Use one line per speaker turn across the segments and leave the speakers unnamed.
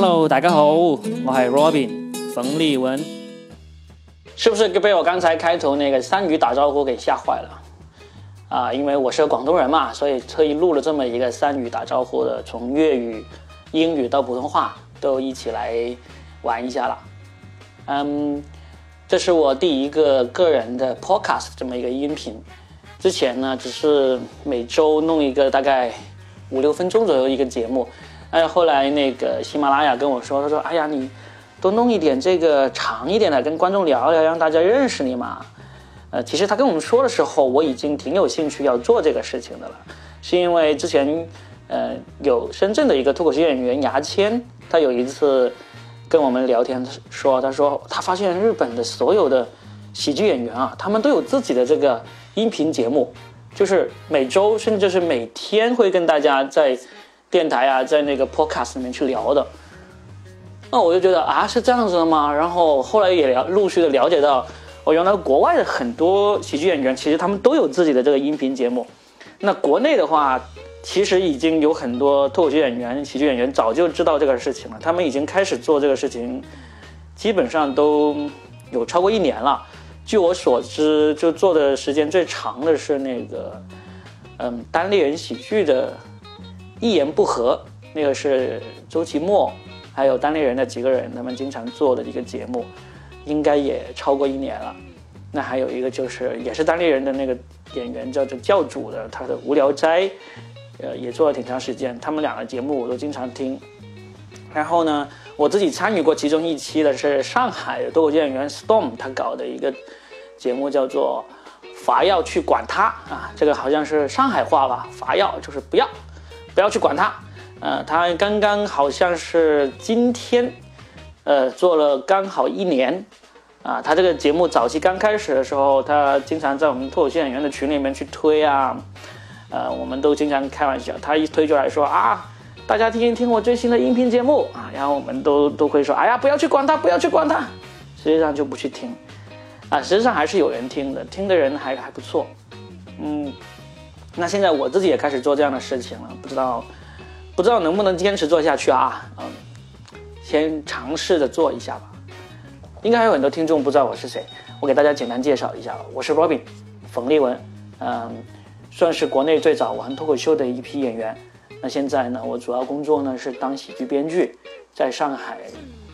Hello，大家好，我系 Robin 冯立文。是不是被我刚才开头那个三语打招呼给吓坏了？啊，因为我是个广东人嘛，所以特意录了这么一个三语打招呼的，从粤语、英语到普通话都一起来玩一下了。嗯，这是我第一个个人的 podcast 这么一个音频。之前呢，只是每周弄一个大概五六分钟左右一个节目。哎，后来那个喜马拉雅跟我说，他说：“哎呀，你多弄一点这个长一点的，跟观众聊聊，让大家认识你嘛。”呃，其实他跟我们说的时候，我已经挺有兴趣要做这个事情的了，是因为之前呃有深圳的一个脱口秀演员牙签，他有一次跟我们聊天说，他说他发现日本的所有的喜剧演员啊，他们都有自己的这个音频节目，就是每周甚至是每天会跟大家在。电台啊，在那个 podcast 里面去聊的，那我就觉得啊，是这样子的吗？然后后来也了陆续的了解到，哦，原来国外的很多喜剧演员其实他们都有自己的这个音频节目。那国内的话，其实已经有很多脱口秀演员、喜剧演员早就知道这个事情了，他们已经开始做这个事情，基本上都有超过一年了。据我所知，就做的时间最长的是那个，嗯，单立人喜剧的。一言不合，那个是周奇墨，还有单立人的几个人，他们经常做的一个节目，应该也超过一年了。那还有一个就是，也是单立人的那个演员，叫做教主的，他的无聊斋，呃，也做了挺长时间。他们两个节目我都经常听。然后呢，我自己参与过其中一期的是上海的脱口秀演员 Storm 他搞的一个节目，叫做“伐要去管他”啊，这个好像是上海话吧，“伐要”就是不要。不要去管他，呃，他刚刚好像是今天，呃，做了刚好一年，啊，他这个节目早期刚开始的时候，他经常在我们脱口秀演员的群里面去推啊，呃，我们都经常开玩笑，他一推出来说啊，大家听一听我最新的音频节目。啊，然后我们都都会说，哎呀，不要去管他，不要去管他，实际上就不去听，啊，实际上还是有人听的，听的人还还不错，嗯。那现在我自己也开始做这样的事情了，不知道，不知道能不能坚持做下去啊？嗯，先尝试着做一下吧。应该还有很多听众不知道我是谁，我给大家简单介绍一下，我是 Robin，冯立文，嗯，算是国内最早玩脱口秀的一批演员。那现在呢，我主要工作呢是当喜剧编剧，在上海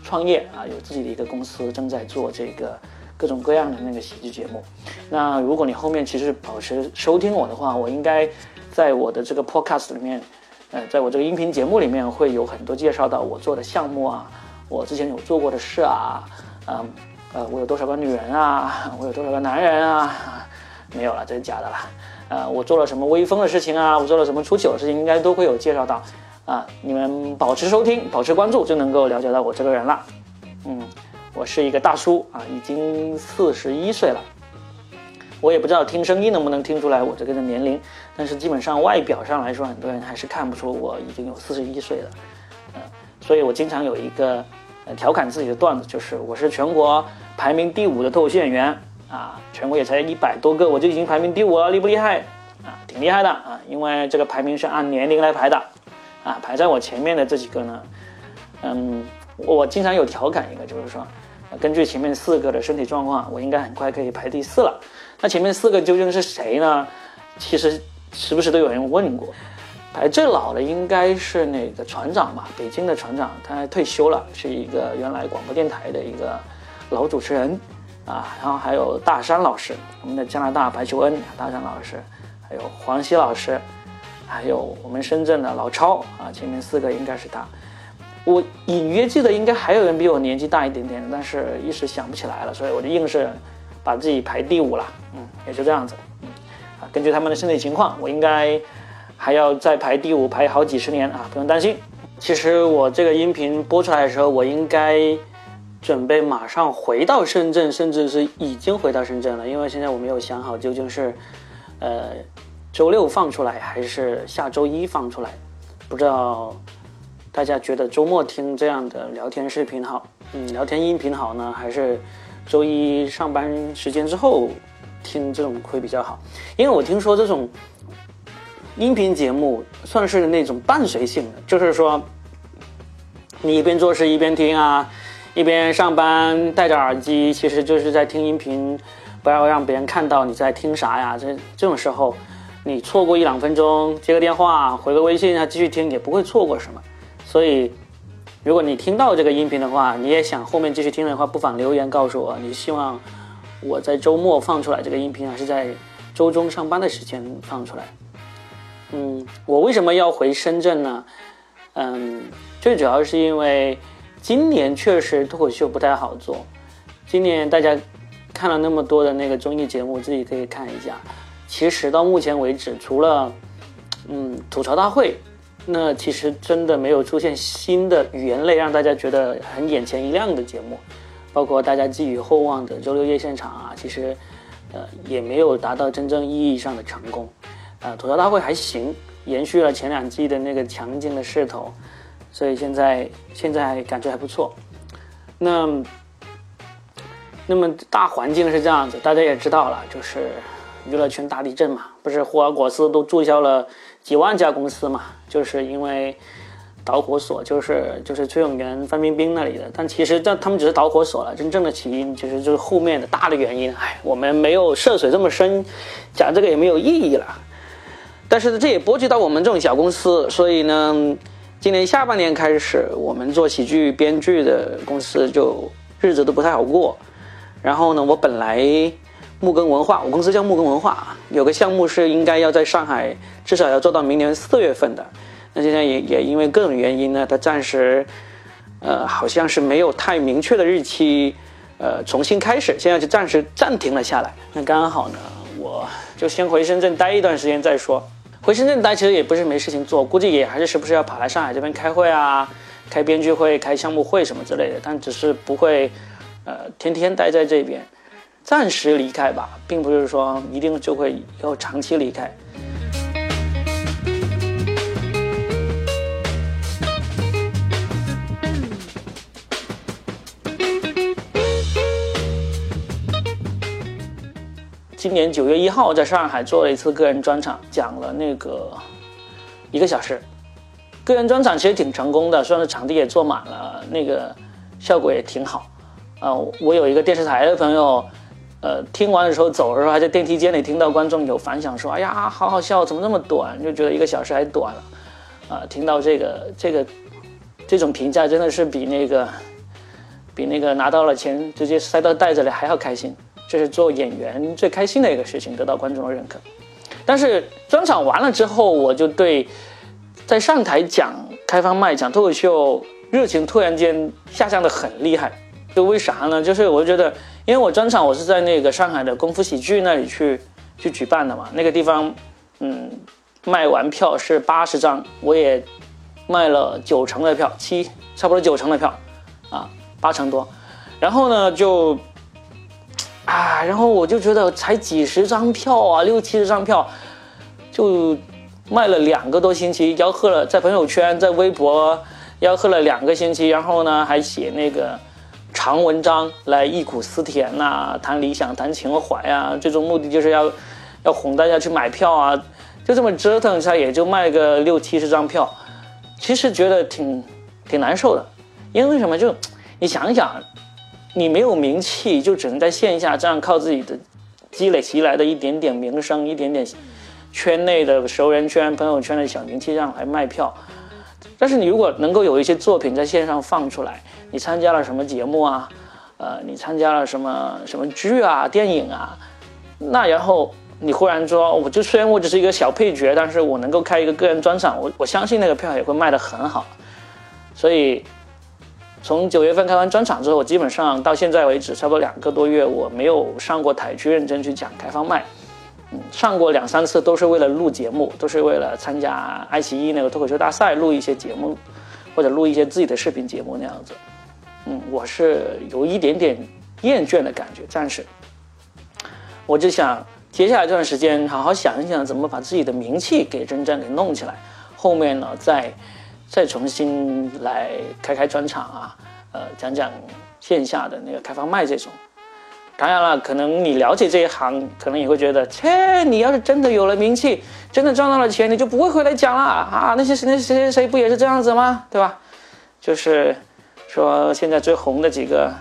创业啊，有自己的一个公司，正在做这个。各种各样的那个喜剧节目，那如果你后面其实保持收听我的话，我应该在我的这个 podcast 里面，呃，在我这个音频节目里面会有很多介绍到我做的项目啊，我之前有做过的事啊，嗯，呃，我有多少个女人啊，我有多少个男人啊，没有了，这是假的了，呃，我做了什么威风的事情啊，我做了什么出糗的事情，应该都会有介绍到，啊，你们保持收听，保持关注，就能够了解到我这个人了，嗯。我是一个大叔啊，已经四十一岁了。我也不知道听声音能不能听出来我这个的年龄，但是基本上外表上来说，很多人还是看不出我已经有四十一岁了。嗯，所以我经常有一个呃调侃自己的段子，就是我是全国排名第五的脱口秀演员啊，全国也才一百多个，我就已经排名第五了，厉不厉害？啊，挺厉害的啊，因为这个排名是按年龄来排的啊，排在我前面的这几个呢，嗯，我经常有调侃一个，就是说。根据前面四个的身体状况，我应该很快可以排第四了。那前面四个究竟是谁呢？其实时不时都有人问过。排最老的应该是那个船长吧，北京的船长，他退休了，是一个原来广播电台的一个老主持人啊。然后还有大山老师，我们的加拿大白求恩大山老师，还有黄西老师，还有我们深圳的老超啊。前面四个应该是他。我隐约记得应该还有人比我年纪大一点点，但是一时想不起来了，所以我就硬是把自己排第五了。嗯，也就这样子。嗯，啊，根据他们的身体情况，我应该还要再排第五，排好几十年啊，不用担心。其实我这个音频播出来的时候，我应该准备马上回到深圳，甚至是已经回到深圳了，因为现在我没有想好究竟是呃周六放出来还是下周一放出来，不知道。大家觉得周末听这样的聊天视频好，嗯，聊天音频好呢，还是周一上班时间之后听这种会比较好？因为我听说这种音频节目算是那种伴随性的，就是说你一边做事一边听啊，一边上班戴着耳机，其实就是在听音频，不要让别人看到你在听啥呀。这这种时候，你错过一两分钟，接个电话，回个微信啊，继续听也不会错过什么。所以，如果你听到这个音频的话，你也想后面继续听的话，不妨留言告诉我，你希望我在周末放出来这个音频，还是在周中上班的时间放出来？嗯，我为什么要回深圳呢？嗯。最主要是因为今年确实脱口秀不太好做。今年大家看了那么多的那个综艺节目，自己可以看一下。其实到目前为止，除了嗯吐槽大会，那其实真的没有出现新的语言类让大家觉得很眼前一亮的节目。包括大家寄予厚望的周六夜现场啊，其实呃也没有达到真正意义上的成功。呃，吐槽大会还行，延续了前两季的那个强劲的势头。所以现在现在感觉还不错，那那么大环境是这样子，大家也知道了，就是娱乐圈大地震嘛，不是霍尔果斯都注销了几万家公司嘛，就是因为导火索就是就是崔永元、范冰冰那里的，但其实这他们只是导火索了，真正的起因其实就是后面的大的原因。哎，我们没有涉水这么深，讲这个也没有意义了。但是这也波及到我们这种小公司，所以呢。今年下半年开始，我们做喜剧编剧的公司就日子都不太好过。然后呢，我本来木根文化，我公司叫木根文化啊，有个项目是应该要在上海至少要做到明年四月份的。那现在也也因为各种原因呢，它暂时呃好像是没有太明确的日期，呃重新开始，现在就暂时暂停了下来。那刚好呢，我就先回深圳待一段时间再说。回深圳待其实也不是没事情做，估计也还是时不时要跑来上海这边开会啊，开编剧会、开项目会什么之类的，但只是不会，呃，天天待在这边，暂时离开吧，并不是说一定就会要长期离开。今年九月一号在上海做了一次个人专场，讲了那个一个小时。个人专场其实挺成功的，虽然场地也坐满了，那个效果也挺好。啊，我有一个电视台的朋友，呃，听完的时候走的时候还在电梯间里听到观众有反响说：“哎呀，好好笑，怎么那么短？”就觉得一个小时还短了。啊，听到这个这个这种评价，真的是比那个比那个拿到了钱直接塞到袋子里还要开心。这是做演员最开心的一个事情，得到观众的认可。但是专场完了之后，我就对在上台讲开放麦、讲脱口秀热情突然间下降的很厉害。就为啥呢？就是我觉得，因为我专场我是在那个上海的功夫喜剧那里去去举办的嘛，那个地方，嗯，卖完票是八十张，我也卖了九成的票，七差不多九成的票，啊，八成多。然后呢，就。啊，然后我就觉得才几十张票啊，六七十张票，就卖了两个多星期，吆喝了，在朋友圈、在微博吆喝了两个星期，然后呢还写那个长文章来忆苦思甜呐，谈理想、谈情怀啊，最终目的就是要要哄大家去买票啊，就这么折腾一下，也就卖个六七十张票，其实觉得挺挺难受的，因为什么？就你想一想。你没有名气，就只能在线下这样靠自己的积累起来的一点点名声、一点点圈内的熟人圈、朋友圈的小名气这样来卖票。但是你如果能够有一些作品在线上放出来，你参加了什么节目啊？呃，你参加了什么什么剧啊、电影啊？那然后你忽然说，我就虽然我只是一个小配角，但是我能够开一个个人专场，我我相信那个票也会卖得很好。所以。从九月份开完专场之后，我基本上到现在为止，差不多两个多月，我没有上过台去认真去讲开放麦。嗯，上过两三次都是为了录节目，都是为了参加爱奇艺那个脱口秀大赛录一些节目，或者录一些自己的视频节目那样子。嗯，我是有一点点厌倦的感觉，暂时。我就想接下来这段时间好好想一想，怎么把自己的名气给真正给弄起来。后面呢，再。再重新来开开专场啊，呃，讲讲线下的那个开放麦这种。当然了，可能你了解这一行，可能也会觉得，切，你要是真的有了名气，真的赚到了钱，你就不会回来讲了啊。那些谁谁谁谁不也是这样子吗？对吧？就是说现在最红的几个，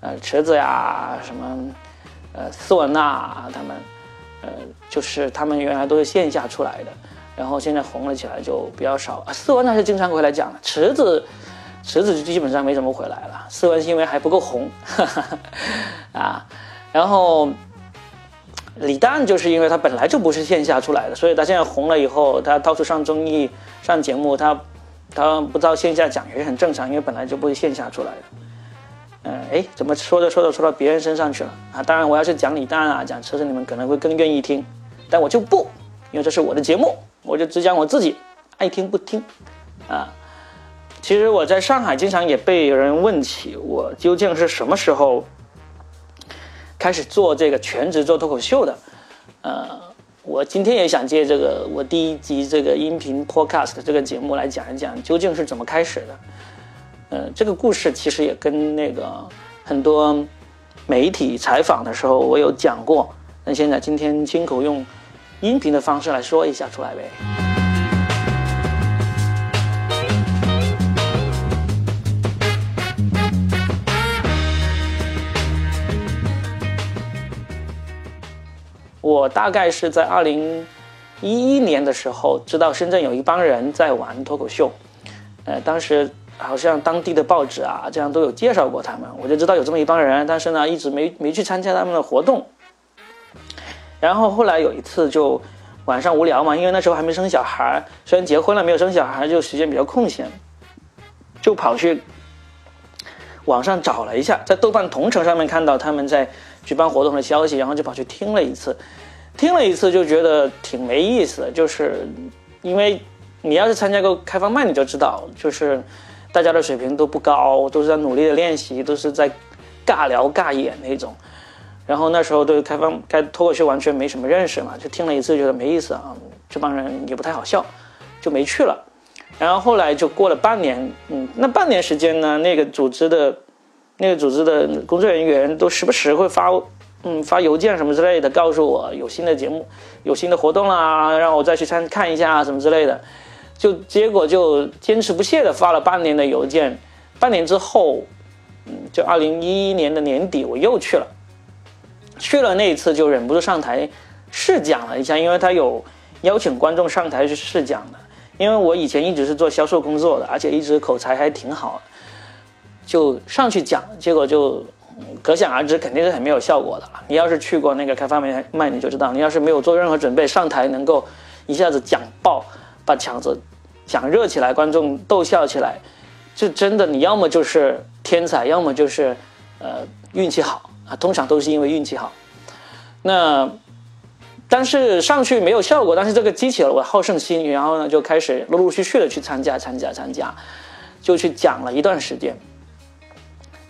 呃，池子呀，什么，呃，斯文呐，他们，呃，就是他们原来都是线下出来的，然后现在红了起来就比较少。斯文那是经常回来讲的，池子，池子就基本上没怎么回来了。斯文是因为还不够红，哈 哈啊，然后。李诞就是因为他本来就不是线下出来的，所以他现在红了以后，他到处上综艺、上节目，他他不到线下讲也是很正常，因为本来就不是线下出来的。嗯，哎，怎么说着说着说到别人身上去了啊？当然，我要是讲李诞啊，讲车子，你们可能会更愿意听，但我就不，因为这是我的节目，我就只讲我自己，爱听不听啊。其实我在上海经常也被人问起，我究竟是什么时候？开始做这个全职做脱口秀的，呃，我今天也想借这个我第一集这个音频 podcast 这个节目来讲一讲究竟是怎么开始的。呃，这个故事其实也跟那个很多媒体采访的时候我有讲过，那现在今天亲口用音频的方式来说一下出来呗。我大概是在二零一一年的时候，知道深圳有一帮人在玩脱口秀，呃，当时好像当地的报纸啊，这样都有介绍过他们，我就知道有这么一帮人，但是呢，一直没没去参加他们的活动。然后后来有一次就晚上无聊嘛，因为那时候还没生小孩，虽然结婚了没有生小孩，就时间比较空闲，就跑去网上找了一下，在豆瓣同城上面看到他们在。举办活动的消息，然后就跑去听了一次，听了一次就觉得挺没意思的，就是因为你要是参加过开放麦，你就知道，就是大家的水平都不高，都是在努力的练习，都是在尬聊尬演那种。然后那时候对开放开脱口秀完全没什么认识嘛，就听了一次觉得没意思啊，这帮人也不太好笑，就没去了。然后后来就过了半年，嗯，那半年时间呢，那个组织的。那个组织的工作人员都时不时会发，嗯，发邮件什么之类的，告诉我有新的节目、有新的活动啦，让我再去参看一下什么之类的。就结果就坚持不懈的发了半年的邮件，半年之后，嗯，就二零一一年的年底我又去了，去了那一次就忍不住上台试讲了一下，因为他有邀请观众上台去试讲的。因为我以前一直是做销售工作的，而且一直口才还挺好。就上去讲，结果就可想而知，肯定是很没有效果的。你要是去过那个开发麦麦，你就知道，你要是没有做任何准备，上台能够一下子讲爆，把场子讲热起来，观众逗笑起来，就真的你要么就是天才，要么就是呃运气好啊，通常都是因为运气好。那但是上去没有效果，但是这个激起了我好胜心，然后呢就开始陆陆续续的去参加参加参加，就去讲了一段时间。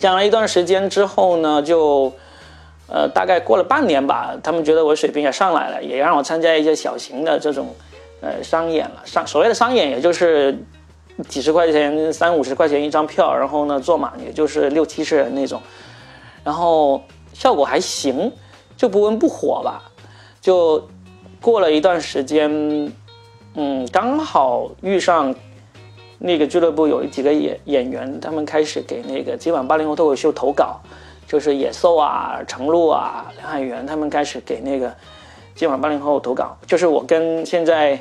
讲了一段时间之后呢，就，呃，大概过了半年吧，他们觉得我水平也上来了，也让我参加一些小型的这种，呃，商演了。商所谓的商演，也就是几十块钱、三五十块钱一张票，然后呢，坐满也就是六七十人那种，然后效果还行，就不温不火吧。就过了一段时间，嗯，刚好遇上。那个俱乐部有几个演演员，他们开始给那个今晚八零后脱口秀投稿，就是野兽啊、程璐啊、梁海源，他们开始给那个今晚八零后投稿。就是我跟现在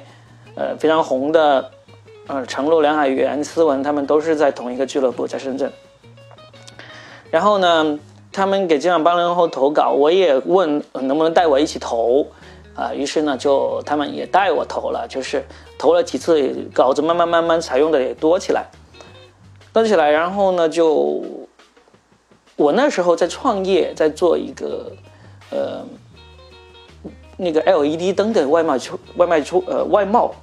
呃非常红的呃程璐、梁海源、思文，他们都是在同一个俱乐部，在深圳。然后呢，他们给今晚八零后投稿，我也问能不能带我一起投。啊，于是呢，就他们也带我投了，就是投了几次稿子，慢慢慢慢采用的也多起来，多起来。然后呢，就我那时候在创业，在做一个呃那个 LED 灯的外贸出外卖出呃外贸。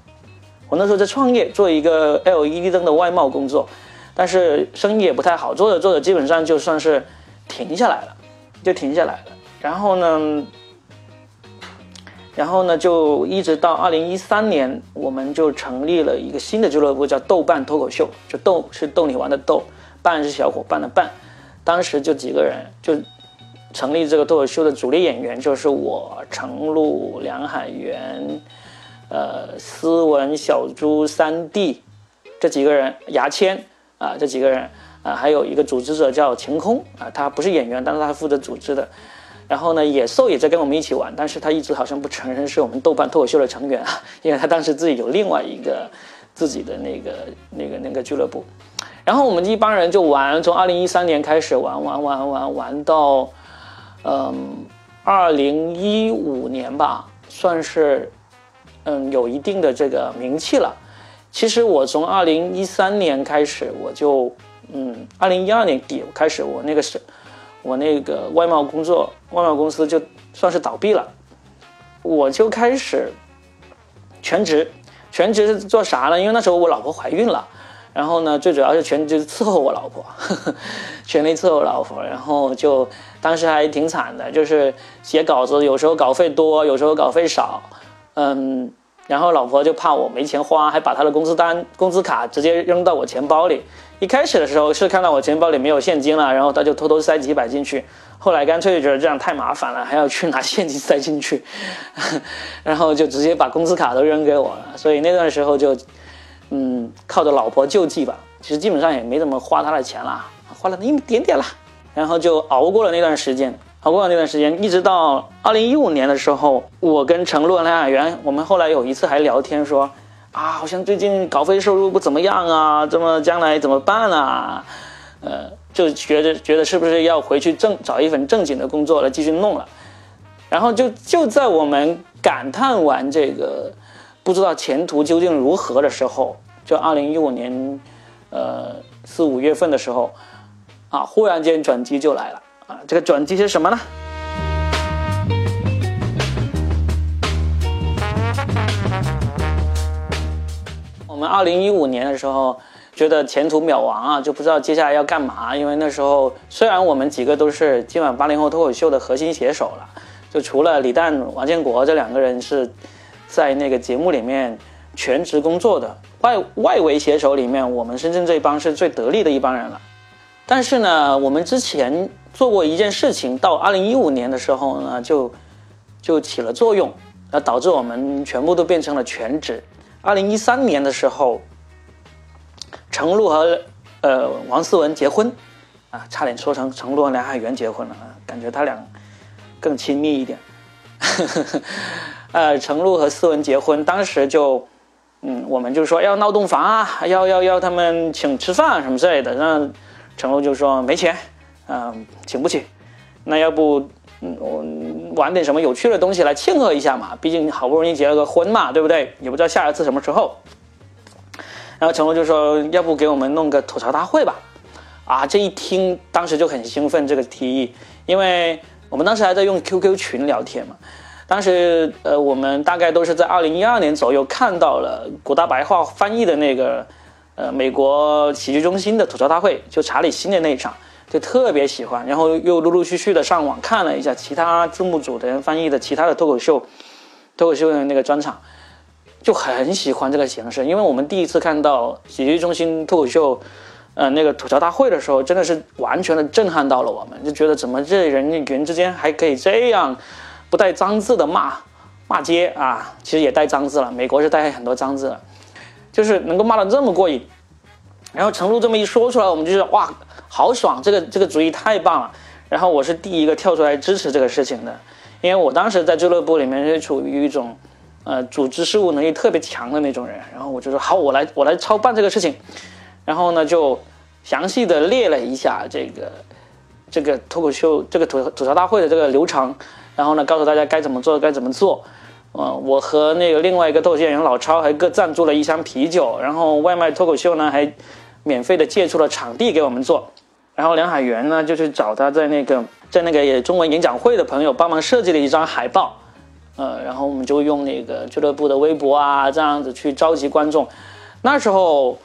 我那时候在创业，做一个 LED 灯的外贸工作，但是生意也不太好，做着做着基本上就算是停下来了，就停下来了。然后呢？然后呢，就一直到二零一三年，我们就成立了一个新的俱乐部，叫豆瓣脱口秀。就豆是逗你玩的逗，伴是小伙伴的伴。当时就几个人，就成立这个脱口秀的主力演员就是我、程璐、梁海源、呃、思文、小猪三弟这几个人，牙签啊，这几个人啊，还有一个组织者叫晴空啊，他不是演员，但是他负责组织的。然后呢，野兽也在跟我们一起玩，但是他一直好像不承认是我们豆瓣脱口秀的成员啊，因为他当时自己有另外一个自己的那个那个那个俱乐部。然后我们一帮人就玩，从二零一三年开始玩玩玩玩玩到，嗯，二零一五年吧，算是嗯有一定的这个名气了。其实我从二零一三年开始，我就嗯，二零一二年底开始，我那个是，我那个外贸工作，外贸公司就算是倒闭了，我就开始全职，全职是做啥呢？因为那时候我老婆怀孕了。然后呢，最主要是全就是伺候我老婆呵呵，全力伺候老婆。然后就当时还挺惨的，就是写稿子有时候稿费多，有时候稿费少，嗯，然后老婆就怕我没钱花，还把她的工资单、工资卡直接扔到我钱包里。一开始的时候是看到我钱包里没有现金了，然后他就偷偷塞几百进去。后来干脆觉得这样太麻烦了，还要去拿现金塞进去，然后就直接把工资卡都扔给我了。所以那段时候就。嗯，靠着老婆救济吧，其实基本上也没怎么花他的钱啦，花了那么一点点啦，然后就熬过了那段时间，熬过了那段时间，一直到二零一五年的时候，我跟陈露、梁海源，我们后来有一次还聊天说，啊，好像最近稿费收入不怎么样啊，这么将来怎么办啊？呃，就觉得觉得是不是要回去正找一份正经的工作来继续弄了，然后就就在我们感叹完这个。不知道前途究竟如何的时候，就二零一五年，呃四五月份的时候，啊，忽然间转机就来了啊！这个转机是什么呢？我们二零一五年的时候觉得前途渺茫啊，就不知道接下来要干嘛。因为那时候虽然我们几个都是今晚八零后脱口秀的核心写手了，就除了李诞、王建国这两个人是。在那个节目里面全职工作的外外围写手里面，我们深圳这一帮是最得力的一帮人了。但是呢，我们之前做过一件事情，到二零一五年的时候呢，就就起了作用，那导致我们全部都变成了全职。二零一三年的时候，程璐和呃王思文结婚，啊，差点说成程璐和梁海源结婚了，感觉他俩更亲密一点。呃，程璐和思文结婚，当时就，嗯，我们就说要闹洞房啊，要要要他们请吃饭什么之类的。那程璐就说没钱，嗯，请不起。那要不，嗯，我玩点什么有趣的东西来庆贺一下嘛？毕竟好不容易结了个婚嘛，对不对？也不知道下一次什么时候。然后成龙就说，要不给我们弄个吐槽大会吧？啊，这一听，当时就很兴奋这个提议，因为我们当时还在用 QQ 群聊天嘛。当时，呃，我们大概都是在二零一二年左右看到了古大白话翻译的那个，呃，美国喜剧中心的吐槽大会，就查理辛的那一场，就特别喜欢。然后又陆陆续续的上网看了一下其他字幕组的人翻译的其他的脱口秀，脱口秀的那个专场，就很喜欢这个形式。因为我们第一次看到喜剧中心脱口秀，呃，那个吐槽大会的时候，真的是完全的震撼到了我们，就觉得怎么这人与人之间还可以这样。不带脏字的骂骂街啊，其实也带脏字了。美国是带很多脏字了，就是能够骂得这么过瘾。然后程璐这么一说出来，我们就觉得哇，好爽！这个这个主意太棒了。然后我是第一个跳出来支持这个事情的，因为我当时在俱乐部里面是处于一种呃组织事务能力特别强的那种人。然后我就说好，我来我来操办这个事情。然后呢，就详细的列了一下这个这个脱口秀这个吐吐槽大会的这个流程。然后呢，告诉大家该怎么做，该怎么做。嗯，我和那个另外一个脱口秀演员老超还各赞助了一箱啤酒。然后外卖脱口秀呢，还免费的借出了场地给我们做。然后梁海源呢，就去找他在那个在那个也中文演讲会的朋友帮忙设计了一张海报。呃，然后我们就用那个俱乐部的微博啊，这样子去召集观众。那时候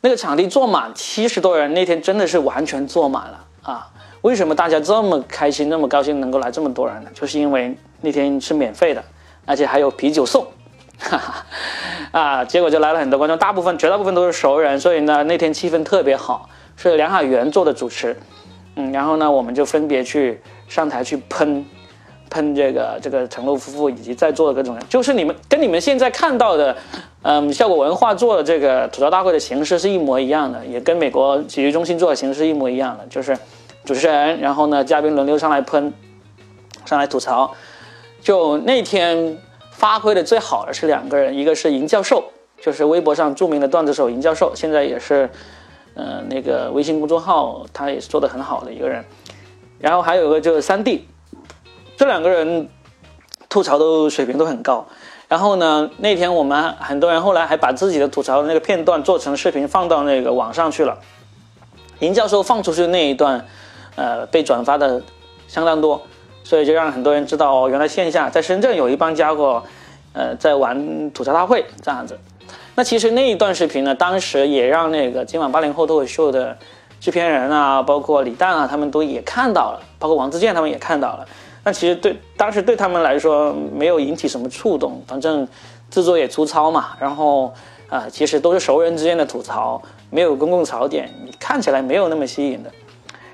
那个场地坐满七十多人，那天真的是完全坐满了啊。为什么大家这么开心、那么高兴能够来这么多人呢？就是因为那天是免费的，而且还有啤酒送，哈哈，啊，结果就来了很多观众，大部分、绝大部分都是熟人，所以呢，那天气氛特别好，是梁海源做的主持，嗯，然后呢，我们就分别去上台去喷，喷这个这个陈露夫妇以及在座的各种人，就是你们跟你们现在看到的，嗯，效果文化做的这个吐槽大会的形式是一模一样的，也跟美国喜剧中心做的形式一模一样的，就是主持人，然后呢嘉宾轮流上来喷，上来吐槽。就那天发挥的最好的是两个人，一个是尹教授，就是微博上著名的段子手尹教授，现在也是，呃，那个微信公众号他也是做的很好的一个人。然后还有个就是三弟，这两个人吐槽都水平都很高。然后呢，那天我们很多人后来还把自己的吐槽的那个片段做成视频放到那个网上去了。林教授放出去那一段，呃，被转发的相当多，所以就让很多人知道哦，原来线下在深圳有一帮家伙，呃，在玩吐槽大会这样子。那其实那一段视频呢，当时也让那个今晚八零后脱口秀的。制片人啊，包括李诞啊，他们都也看到了，包括王自健他们也看到了。那其实对当时对他们来说没有引起什么触动，反正制作也粗糙嘛。然后啊，其实都是熟人之间的吐槽，没有公共槽点，你看起来没有那么吸引的。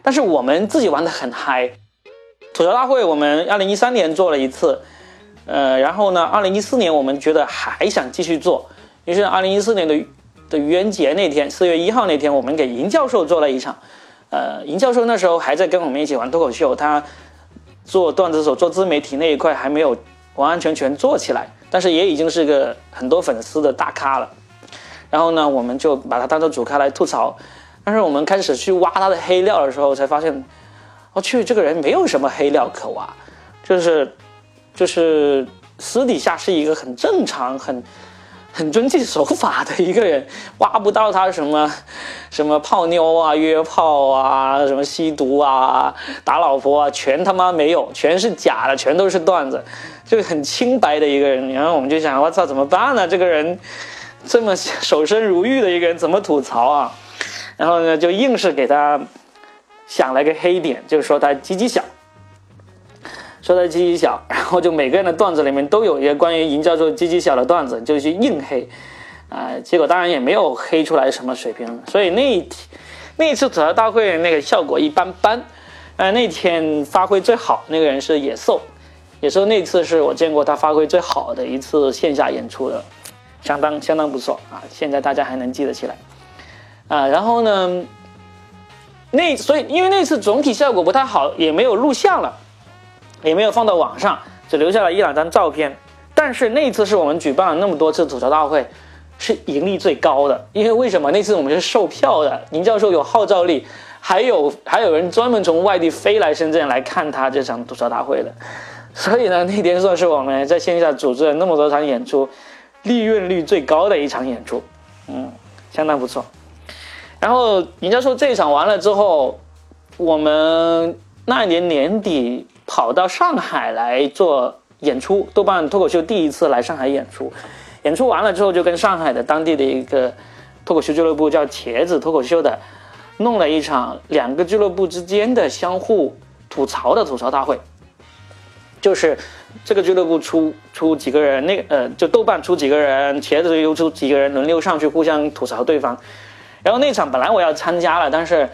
但是我们自己玩的很嗨，吐槽大会我们二零一三年做了一次，呃，然后呢，二零一四年我们觉得还想继续做，于是二零一四年的。的愚人节那天，四月一号那天，我们给银教授做了一场。呃，银教授那时候还在跟我们一起玩脱口秀，他做段子手、做自媒体那一块还没有完完全全做起来，但是也已经是个很多粉丝的大咖了。然后呢，我们就把他当做主咖来吐槽。但是我们开始去挖他的黑料的时候，才发现，我去，这个人没有什么黑料可挖，就是就是私底下是一个很正常、很。很遵纪守法的一个人，挖不到他什么，什么泡妞啊、约炮啊、什么吸毒啊、打老婆啊，全他妈没有，全是假的，全都是段子，就很清白的一个人。然后我们就想，我操，怎么办呢？这个人这么守身如玉的一个人，怎么吐槽啊？然后呢，就硬是给他想了个黑点，就是说他鸡鸡小。说他鸡鸡小，然后就每个人的段子里面都有一个关于尹教授鸡鸡小的段子，就去硬黑，啊，结果当然也没有黑出来什么水平，所以那一那一次吐槽大会那个效果一般般，呃，那天发挥最好那个人是野兽，野兽那次是我见过他发挥最好的一次线下演出的，相当相当不错啊，现在大家还能记得起来，啊，然后呢，那所以因为那次总体效果不太好，也没有录像了。也没有放到网上，只留下了一两张照片。但是那次是我们举办了那么多次吐槽大会，是盈利最高的。因为为什么那次我们是售票的？宁教授有号召力，还有还有人专门从外地飞来深圳来看他这场吐槽大会的。所以呢，那天算是我们在线下组织了那么多场演出，利润率最高的一场演出，嗯，相当不错。然后宁教授这一场完了之后，我们那一年年底。跑到上海来做演出，豆瓣脱口秀第一次来上海演出，演出完了之后就跟上海的当地的一个脱口秀俱乐部叫茄子脱口秀的，弄了一场两个俱乐部之间的相互吐槽的吐槽大会，就是这个俱乐部出出几个人，那个呃就豆瓣出几个人，茄子又出几个人轮流上去互相吐槽对方，然后那场本来我要参加了，但是。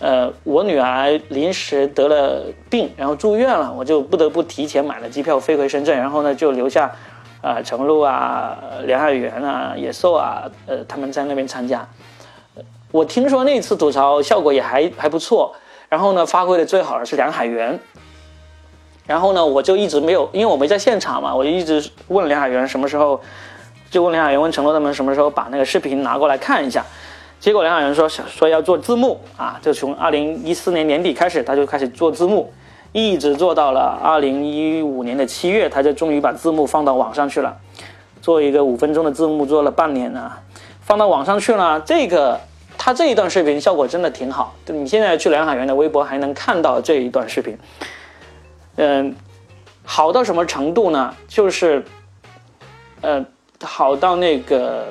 呃，我女儿临时得了病，然后住院了，我就不得不提前买了机票飞回深圳，然后呢就留下，啊，程璐啊、梁海源啊、野兽啊，呃，他们在那边参加。我听说那次吐槽效果也还还不错，然后呢发挥的最好的是梁海源，然后呢我就一直没有，因为我没在现场嘛，我就一直问梁海源什么时候，就问梁海源问程璐他们什么时候把那个视频拿过来看一下。结果梁海源说说要做字幕啊，就从二零一四年年底开始，他就开始做字幕，一直做到了二零一五年的七月，他就终于把字幕放到网上去了。做一个五分钟的字幕做了半年呢，放到网上去了。这个他这一段视频效果真的挺好，你现在去梁海源的微博还能看到这一段视频。嗯，好到什么程度呢？就是，呃，好到那个。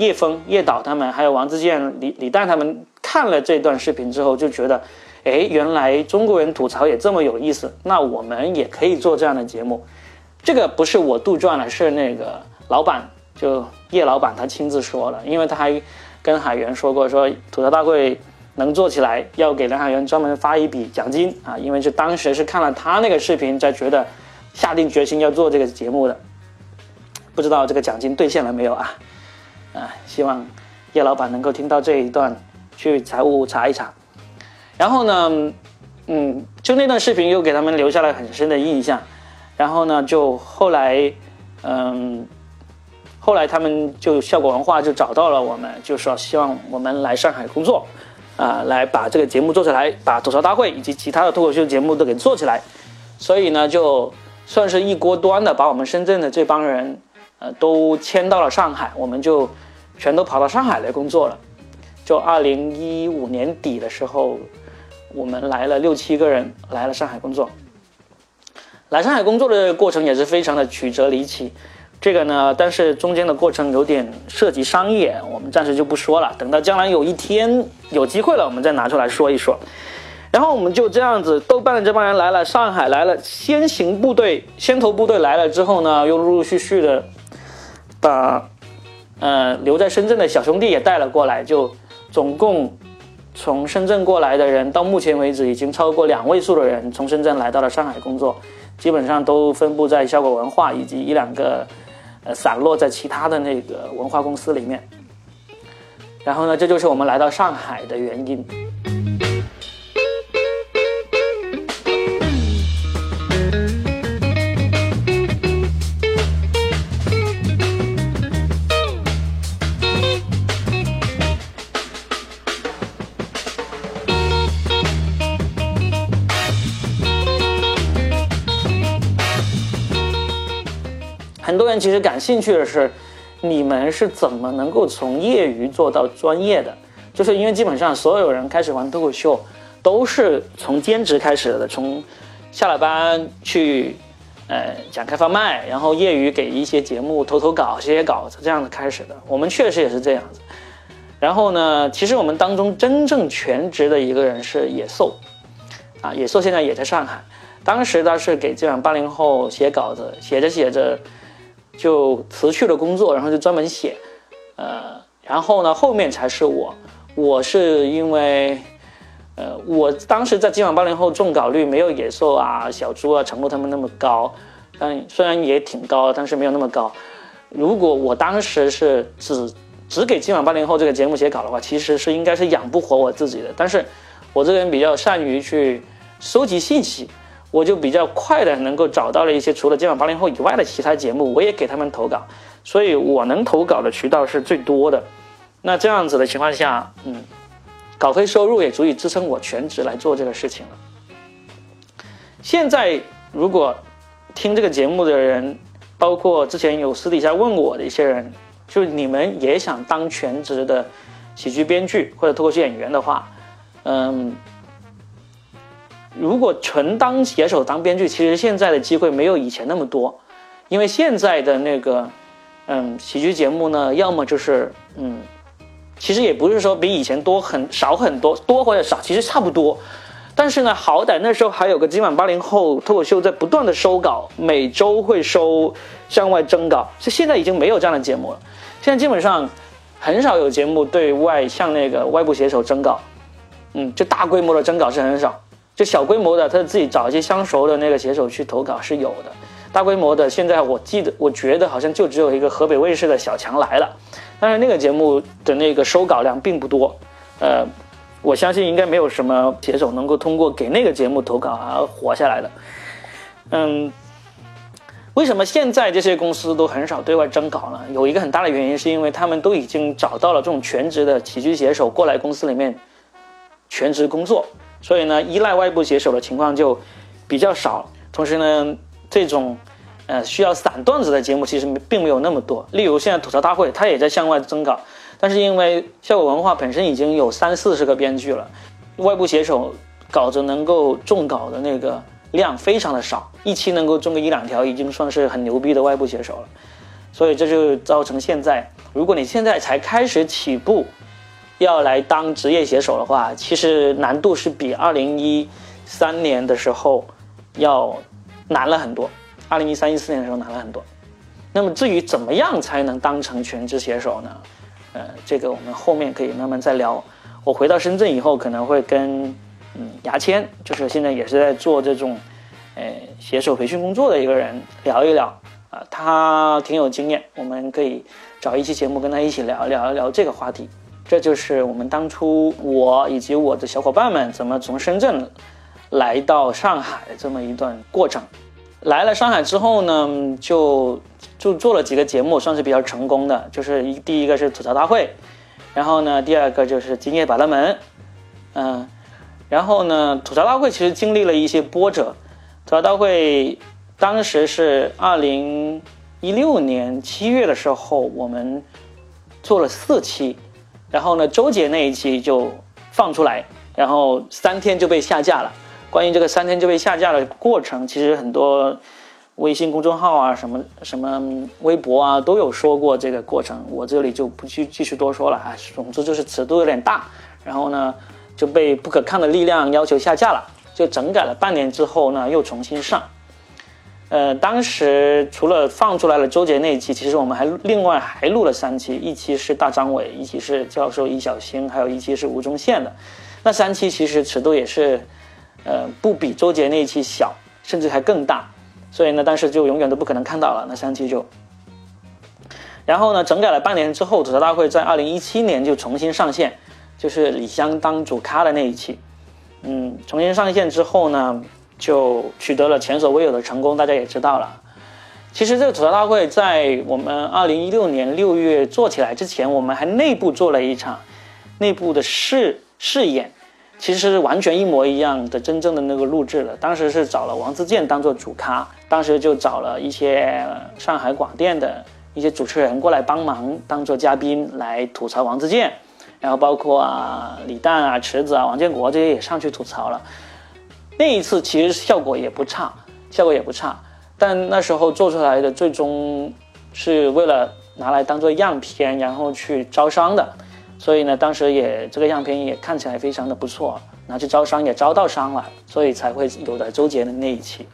叶枫、叶导他们，还有王自健、李李诞他们看了这段视频之后，就觉得，哎，原来中国人吐槽也这么有意思，那我们也可以做这样的节目。这个不是我杜撰的，是那个老板，就叶老板他亲自说了，因为他还跟海源说过，说吐槽大会能做起来，要给梁海源专门发一笔奖金啊，因为是当时是看了他那个视频才觉得下定决心要做这个节目的。不知道这个奖金兑现了没有啊？啊，希望叶老板能够听到这一段，去财务查一查。然后呢，嗯，就那段视频又给他们留下了很深的印象。然后呢，就后来，嗯，后来他们就效果文化就找到了我们，就说希望我们来上海工作，啊，来把这个节目做起来，把吐槽大会以及其他的脱口秀节目都给做起来。所以呢，就算是一锅端的把我们深圳的这帮人。呃，都迁到了上海，我们就全都跑到上海来工作了。就二零一五年底的时候，我们来了六七个人来了上海工作。来上海工作的过程也是非常的曲折离奇，这个呢，但是中间的过程有点涉及商业，我们暂时就不说了。等到将来有一天有机会了，我们再拿出来说一说。然后我们就这样子，豆瓣的这帮人来了，上海来了，先行部队、先头部队来了之后呢，又陆陆续续的。把，呃，留在深圳的小兄弟也带了过来，就总共从深圳过来的人，到目前为止已经超过两位数的人从深圳来到了上海工作，基本上都分布在效果文化以及一两个，呃，散落在其他的那个文化公司里面。然后呢，这就是我们来到上海的原因。其实感兴趣的是，你们是怎么能够从业余做到专业的？就是因为基本上所有人开始玩脱口秀，都是从兼职开始的，从下了班去，呃，讲开放麦，然后业余给一些节目投投稿、写写稿子这样的开始的。我们确实也是这样子。然后呢，其实我们当中真正全职的一个人是野兽，啊，野兽现在也在上海，当时他是给这样八零后写稿子，写着写着。就辞去了工作，然后就专门写，呃，然后呢，后面才是我。我是因为，呃，我当时在今晚八零后中稿率没有野兽啊、小猪啊、程璐他们那么高，但虽然也挺高，但是没有那么高。如果我当时是只只给今晚八零后这个节目写稿的话，其实是应该是养不活我自己的。但是我这个人比较善于去收集信息。我就比较快的能够找到了一些除了今晚八零后以外的其他节目，我也给他们投稿，所以我能投稿的渠道是最多的。那这样子的情况下，嗯，稿费收入也足以支撑我全职来做这个事情了。现在如果听这个节目的人，包括之前有私底下问我的一些人，就你们也想当全职的喜剧编剧或者脱口秀演员的话，嗯。如果纯当写手、当编剧，其实现在的机会没有以前那么多，因为现在的那个，嗯，喜剧节目呢，要么就是，嗯，其实也不是说比以前多很少很多，多或者少其实差不多，但是呢，好歹那时候还有个今晚八零后脱口秀在不断的收稿，每周会收向外征稿，就现在已经没有这样的节目了，现在基本上很少有节目对外向那个外部写手征稿，嗯，就大规模的征稿是很少。就小规模的，他自己找一些相熟的那个写手去投稿是有的。大规模的，现在我记得，我觉得好像就只有一个河北卫视的小强来了，但是那个节目的那个收稿量并不多。呃，我相信应该没有什么写手能够通过给那个节目投稿而活下来的。嗯，为什么现在这些公司都很少对外征稿呢？有一个很大的原因是因为他们都已经找到了这种全职的喜剧写手过来公司里面全职工作。所以呢，依赖外部写手的情况就比较少。同时呢，这种呃需要散段子的节目其实并没有那么多。例如现在吐槽大会，它也在向外征稿，但是因为效果文化本身已经有三四十个编剧了，外部写手稿子能够中稿的那个量非常的少，一期能够中个一两条已经算是很牛逼的外部写手了。所以这就造成现在，如果你现在才开始起步。要来当职业写手的话，其实难度是比二零一三年的时候要难了很多。二零一三一四年的时候难了很多。那么至于怎么样才能当成全职写手呢？呃，这个我们后面可以慢慢再聊。我回到深圳以后，可能会跟嗯牙签，就是现在也是在做这种，呃写手培训工作的一个人聊一聊啊，他挺有经验，我们可以找一期节目跟他一起聊聊一聊这个话题。这就是我们当初我以及我的小伙伴们怎么从深圳来到上海的这么一段过程。来了上海之后呢，就就做了几个节目，算是比较成功的。就是一第一个是吐槽大会，然后呢，第二个就是今夜百乐门，嗯，然后呢，吐槽大会其实经历了一些波折。吐槽大会当时是二零一六年七月的时候，我们做了四期。然后呢，周杰那一期就放出来，然后三天就被下架了。关于这个三天就被下架的过程，其实很多微信公众号啊、什么什么微博啊都有说过这个过程，我这里就不去继续多说了啊。总之就是尺度有点大，然后呢就被不可抗的力量要求下架了，就整改了半年之后呢又重新上。呃，当时除了放出来了周杰那一期，其实我们还另外还录了三期，一期是大张伟，一期是教授易小星，还有一期是吴宗宪的。那三期其实尺度也是，呃，不比周杰那一期小，甚至还更大。所以呢，当时就永远都不可能看到了那三期就。然后呢，整改了半年之后，吐槽大会在二零一七年就重新上线，就是李湘当主咖的那一期。嗯，重新上线之后呢？就取得了前所未有的成功，大家也知道了。其实这个吐槽大会在我们二零一六年六月做起来之前，我们还内部做了一场内部的试试演，其实是完全一模一样的真正的那个录制了。当时是找了王自健当做主咖，当时就找了一些上海广电的一些主持人过来帮忙当做嘉宾来吐槽王自健，然后包括啊李诞啊池子啊王建国这些也上去吐槽了。那一次其实效果也不差，效果也不差，但那时候做出来的最终是为了拿来当做样片，然后去招商的，所以呢，当时也这个样片也看起来非常的不错，拿去招商也招到商了，所以才会有的周杰的那一期。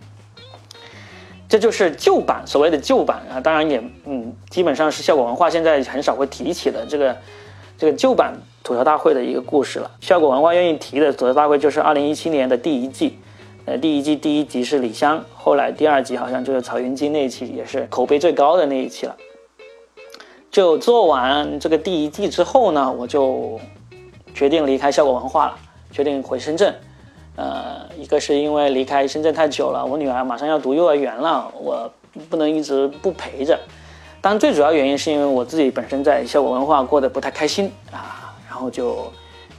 这就是旧版，所谓的旧版啊，当然也嗯，基本上是效果文化现在很少会提起的这个这个旧版。吐槽大会的一个故事了。效果文化愿意提的吐槽大会就是二零一七年的第一季，呃，第一季第一集是李湘，后来第二集好像就是曹云金那一期，也是口碑最高的那一期了。就做完这个第一季之后呢，我就决定离开效果文化了，决定回深圳。呃，一个是因为离开深圳太久了，我女儿马上要读幼儿园了，我不能一直不陪着。当然，最主要原因是因为我自己本身在效果文化过得不太开心啊。然后就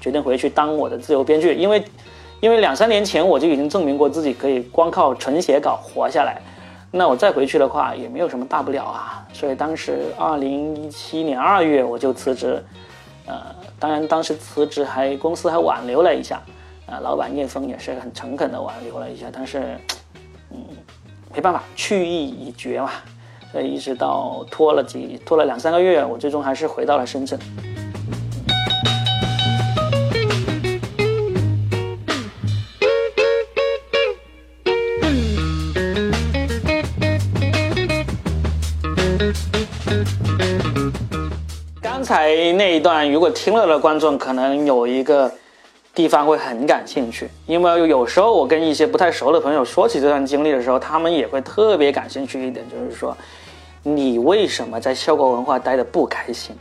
决定回去当我的自由编剧，因为因为两三年前我就已经证明过自己可以光靠纯写稿活下来，那我再回去的话也没有什么大不了啊。所以当时二零一七年二月我就辞职，呃，当然当时辞职还公司还挽留了一下，呃，老板叶峰也是很诚恳的挽留了一下，但是嗯，没办法，去意已决嘛，所以一直到拖了几拖了两三个月，我最终还是回到了深圳。刚才那一段，如果听了的观众可能有一个地方会很感兴趣，因为有时候我跟一些不太熟的朋友说起这段经历的时候，他们也会特别感兴趣一点，就是说，你为什么在效果文化待的不开心？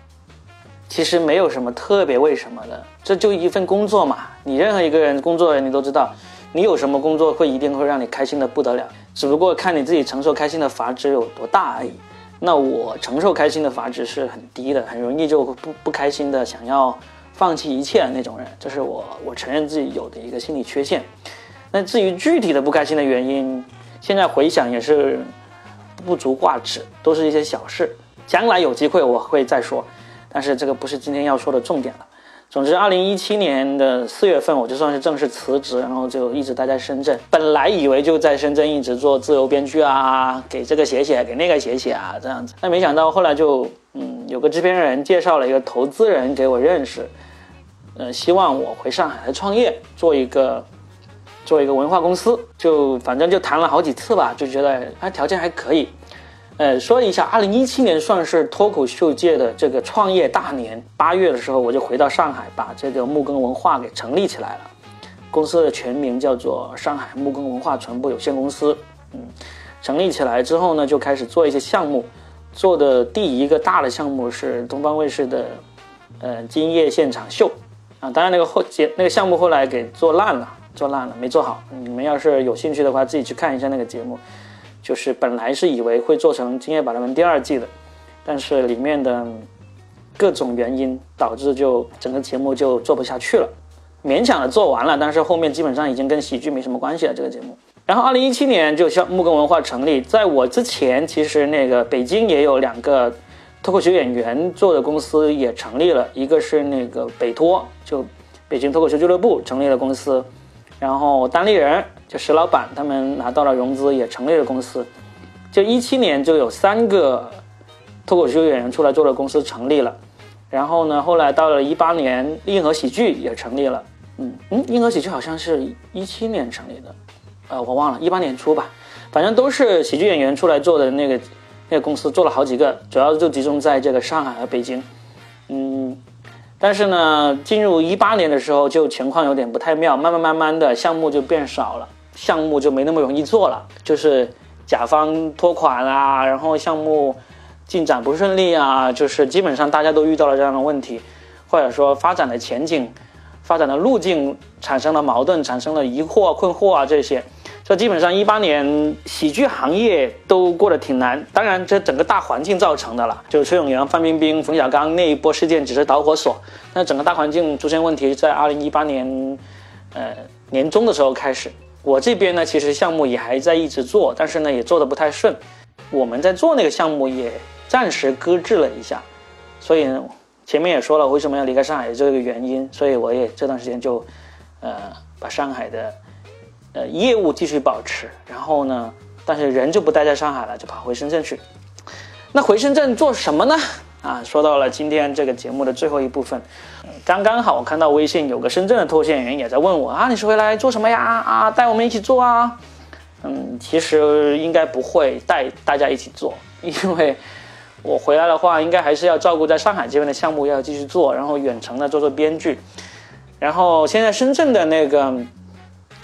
其实没有什么特别为什么的，这就一份工作嘛。你任何一个人工作人，你都知道，你有什么工作会一定会让你开心的不得了，只不过看你自己承受开心的阀值有多大而已。那我承受开心的阀值是很低的，很容易就不不开心的，想要放弃一切的那种人，这是我我承认自己有的一个心理缺陷。那至于具体的不开心的原因，现在回想也是不足挂齿，都是一些小事，将来有机会我会再说，但是这个不是今天要说的重点了。总之，二零一七年的四月份，我就算是正式辞职，然后就一直待在深圳。本来以为就在深圳一直做自由编剧啊，给这个写写，给那个写写啊，这样子。但没想到后来就，嗯，有个制片人介绍了一个投资人给我认识，呃，希望我回上海来创业，做一个做一个文化公司。就反正就谈了好几次吧，就觉得他条件还可以。呃，说一下，二零一七年算是脱口秀界的这个创业大年。八月的时候，我就回到上海，把这个木根文化给成立起来了。公司的全名叫做上海木根文化传播有限公司。嗯，成立起来之后呢，就开始做一些项目。做的第一个大的项目是东方卫视的，呃，今夜现场秀。啊，当然那个后节那个项目后来给做烂了，做烂了，没做好。你们要是有兴趣的话，自己去看一下那个节目。就是本来是以为会做成《今夜百乐门》第二季的，但是里面的各种原因导致就整个节目就做不下去了，勉强的做完了，但是后面基本上已经跟喜剧没什么关系了这个节目。然后二零一七年就像木根文化成立，在我之前其实那个北京也有两个脱口秀演员做的公司也成立了，一个是那个北托，就北京脱口秀俱乐部成立了公司，然后单立人。就石老板他们拿到了融资，也成立了公司。就一七年就有三个脱口秀演员出来做的公司成立了。然后呢，后来到了一八年，硬核喜剧也成立了。嗯嗯，硬核喜剧好像是一七年成立的，呃，我忘了，一八年初吧。反正都是喜剧演员出来做的那个那个公司，做了好几个，主要就集中在这个上海和北京。嗯。但是呢，进入一八年的时候，就情况有点不太妙，慢慢慢慢的项目就变少了，项目就没那么容易做了，就是甲方拖款啊，然后项目进展不顺利啊，就是基本上大家都遇到了这样的问题，或者说发展的前景、发展的路径产生了矛盾，产生了疑惑、困惑啊这些。这基本上一八年喜剧行业都过得挺难，当然这整个大环境造成的了。就是崔永元、范冰冰、冯小刚那一波事件只是导火索，那整个大环境出现问题在二零一八年，呃年中的时候开始。我这边呢，其实项目也还在一直做，但是呢也做的不太顺。我们在做那个项目也暂时搁置了一下，所以呢前面也说了为什么要离开上海这个原因，所以我也这段时间就，呃把上海的。呃，业务继续保持，然后呢，但是人就不待在上海了，就跑回深圳去。那回深圳做什么呢？啊，说到了今天这个节目的最后一部分，刚刚好我看到微信有个深圳的脱线员也在问我啊，你是回来做什么呀？啊，带我们一起做啊？嗯，其实应该不会带大家一起做，因为我回来的话，应该还是要照顾在上海这边的项目要继续做，然后远程的做做编剧，然后现在深圳的那个。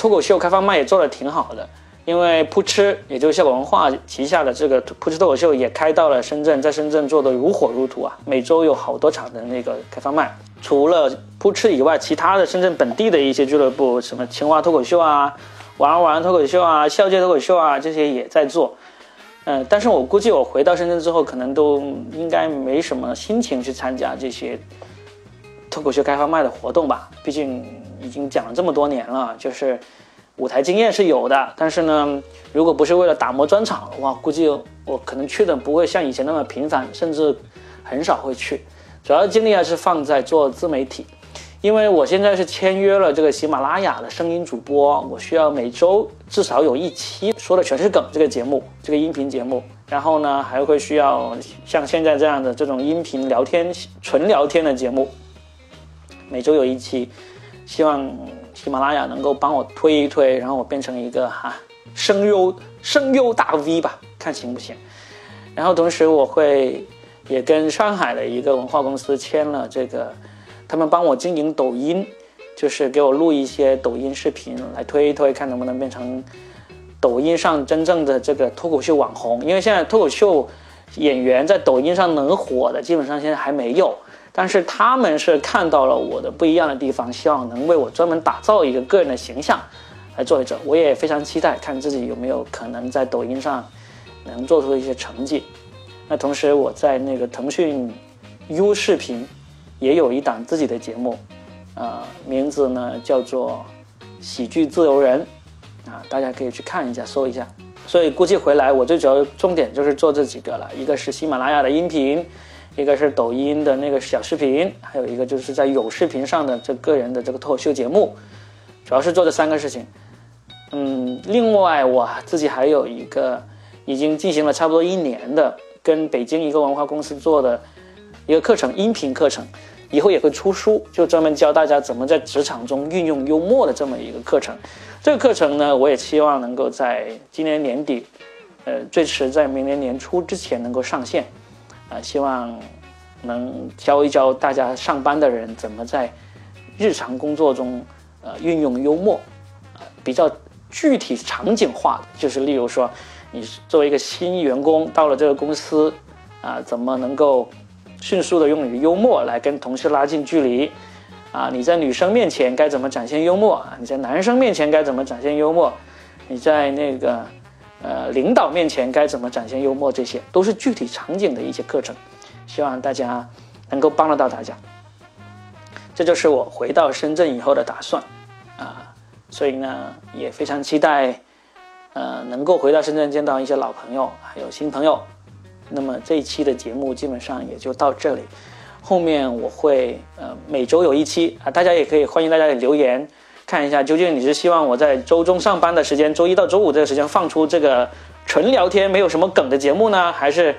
脱口秀开放麦也做的挺好的，因为扑哧，也就是效果文化旗下的这个扑哧脱口秀也开到了深圳，在深圳做的如火如荼啊，每周有好多场的那个开放麦。除了扑哧以外，其他的深圳本地的一些俱乐部，什么青蛙脱口秀啊、玩玩脱口秀啊、笑界脱口秀啊，这些也在做。嗯，但是我估计我回到深圳之后，可能都应该没什么心情去参加这些脱口秀开放麦的活动吧，毕竟。已经讲了这么多年了，就是舞台经验是有的，但是呢，如果不是为了打磨专场的话，估计我可能去的不会像以前那么频繁，甚至很少会去。主要精力还是放在做自媒体，因为我现在是签约了这个喜马拉雅的声音主播，我需要每周至少有一期说的全是梗这个节目，这个音频节目，然后呢还会需要像现在这样的这种音频聊天纯聊天的节目，每周有一期。希望喜马拉雅能够帮我推一推，然后我变成一个哈声优声优大 V 吧，看行不行？然后同时我会也跟上海的一个文化公司签了这个，他们帮我经营抖音，就是给我录一些抖音视频来推一推，看能不能变成抖音上真正的这个脱口秀网红。因为现在脱口秀演员在抖音上能火的，基本上现在还没有。但是他们是看到了我的不一样的地方，希望能为我专门打造一个个人的形象来做一做。我也非常期待看自己有没有可能在抖音上能做出一些成绩。那同时我在那个腾讯 U 视频也有一档自己的节目，呃，名字呢叫做喜剧自由人啊，大家可以去看一下，搜一下。所以估计回来我最主要重点就是做这几个了，一个是喜马拉雅的音频。一个是抖音的那个小视频，还有一个就是在有视频上的这个人的这个脱口秀节目，主要是做这三个事情。嗯，另外我自己还有一个已经进行了差不多一年的，跟北京一个文化公司做的一个课程，音频课程，以后也会出书，就专门教大家怎么在职场中运用幽默的这么一个课程。这个课程呢，我也希望能够在今年年底呃，最迟在明年年初之前能够上线，啊，希望能教一教大家上班的人怎么在日常工作中呃运用幽默，啊，比较具体场景化的，就是例如说，你作为一个新员工到了这个公司，啊，怎么能够迅速的用你的幽默来跟同事拉近距离，啊，你在女生面前该怎么展现幽默？你在男生面前该怎么展现幽默？你在那个。呃，领导面前该怎么展现幽默，这些都是具体场景的一些课程，希望大家能够帮得到大家。这就是我回到深圳以后的打算啊，所以呢，也非常期待，呃，能够回到深圳见到一些老朋友，还有新朋友。那么这一期的节目基本上也就到这里，后面我会呃每周有一期啊，大家也可以欢迎大家留言。看一下，究竟你是希望我在周中上班的时间，周一到周五这个时间放出这个纯聊天、没有什么梗的节目呢，还是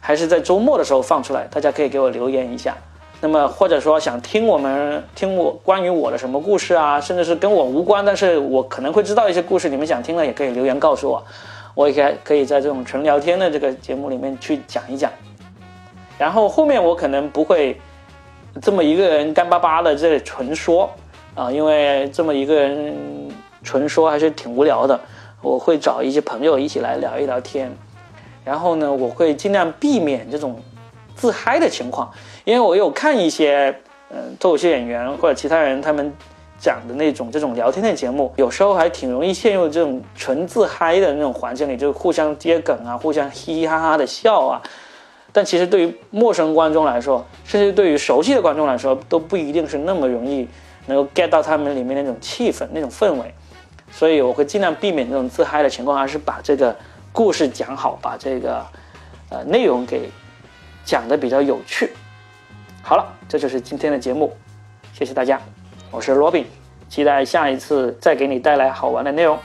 还是在周末的时候放出来？大家可以给我留言一下。那么或者说想听我们听我关于我的什么故事啊，甚至是跟我无关，但是我可能会知道一些故事，你们想听的也可以留言告诉我，我也可以可以在这种纯聊天的这个节目里面去讲一讲。然后后面我可能不会这么一个人干巴巴的这纯说。啊，因为这么一个人纯说还是挺无聊的，我会找一些朋友一起来聊一聊天，然后呢，我会尽量避免这种自嗨的情况，因为我有看一些嗯脱口秀演员或者其他人他们讲的那种这种聊天的节目，有时候还挺容易陷入这种纯自嗨的那种环境里，就是互相接梗啊，互相嘻嘻哈哈的笑啊，但其实对于陌生观众来说，甚至对于熟悉的观众来说，都不一定是那么容易。能够 get 到他们里面那种气氛、那种氛围，所以我会尽量避免那种自嗨的情况，而是把这个故事讲好，把这个呃内容给讲的比较有趣。好了，这就是今天的节目，谢谢大家，我是罗宾，期待下一次再给你带来好玩的内容。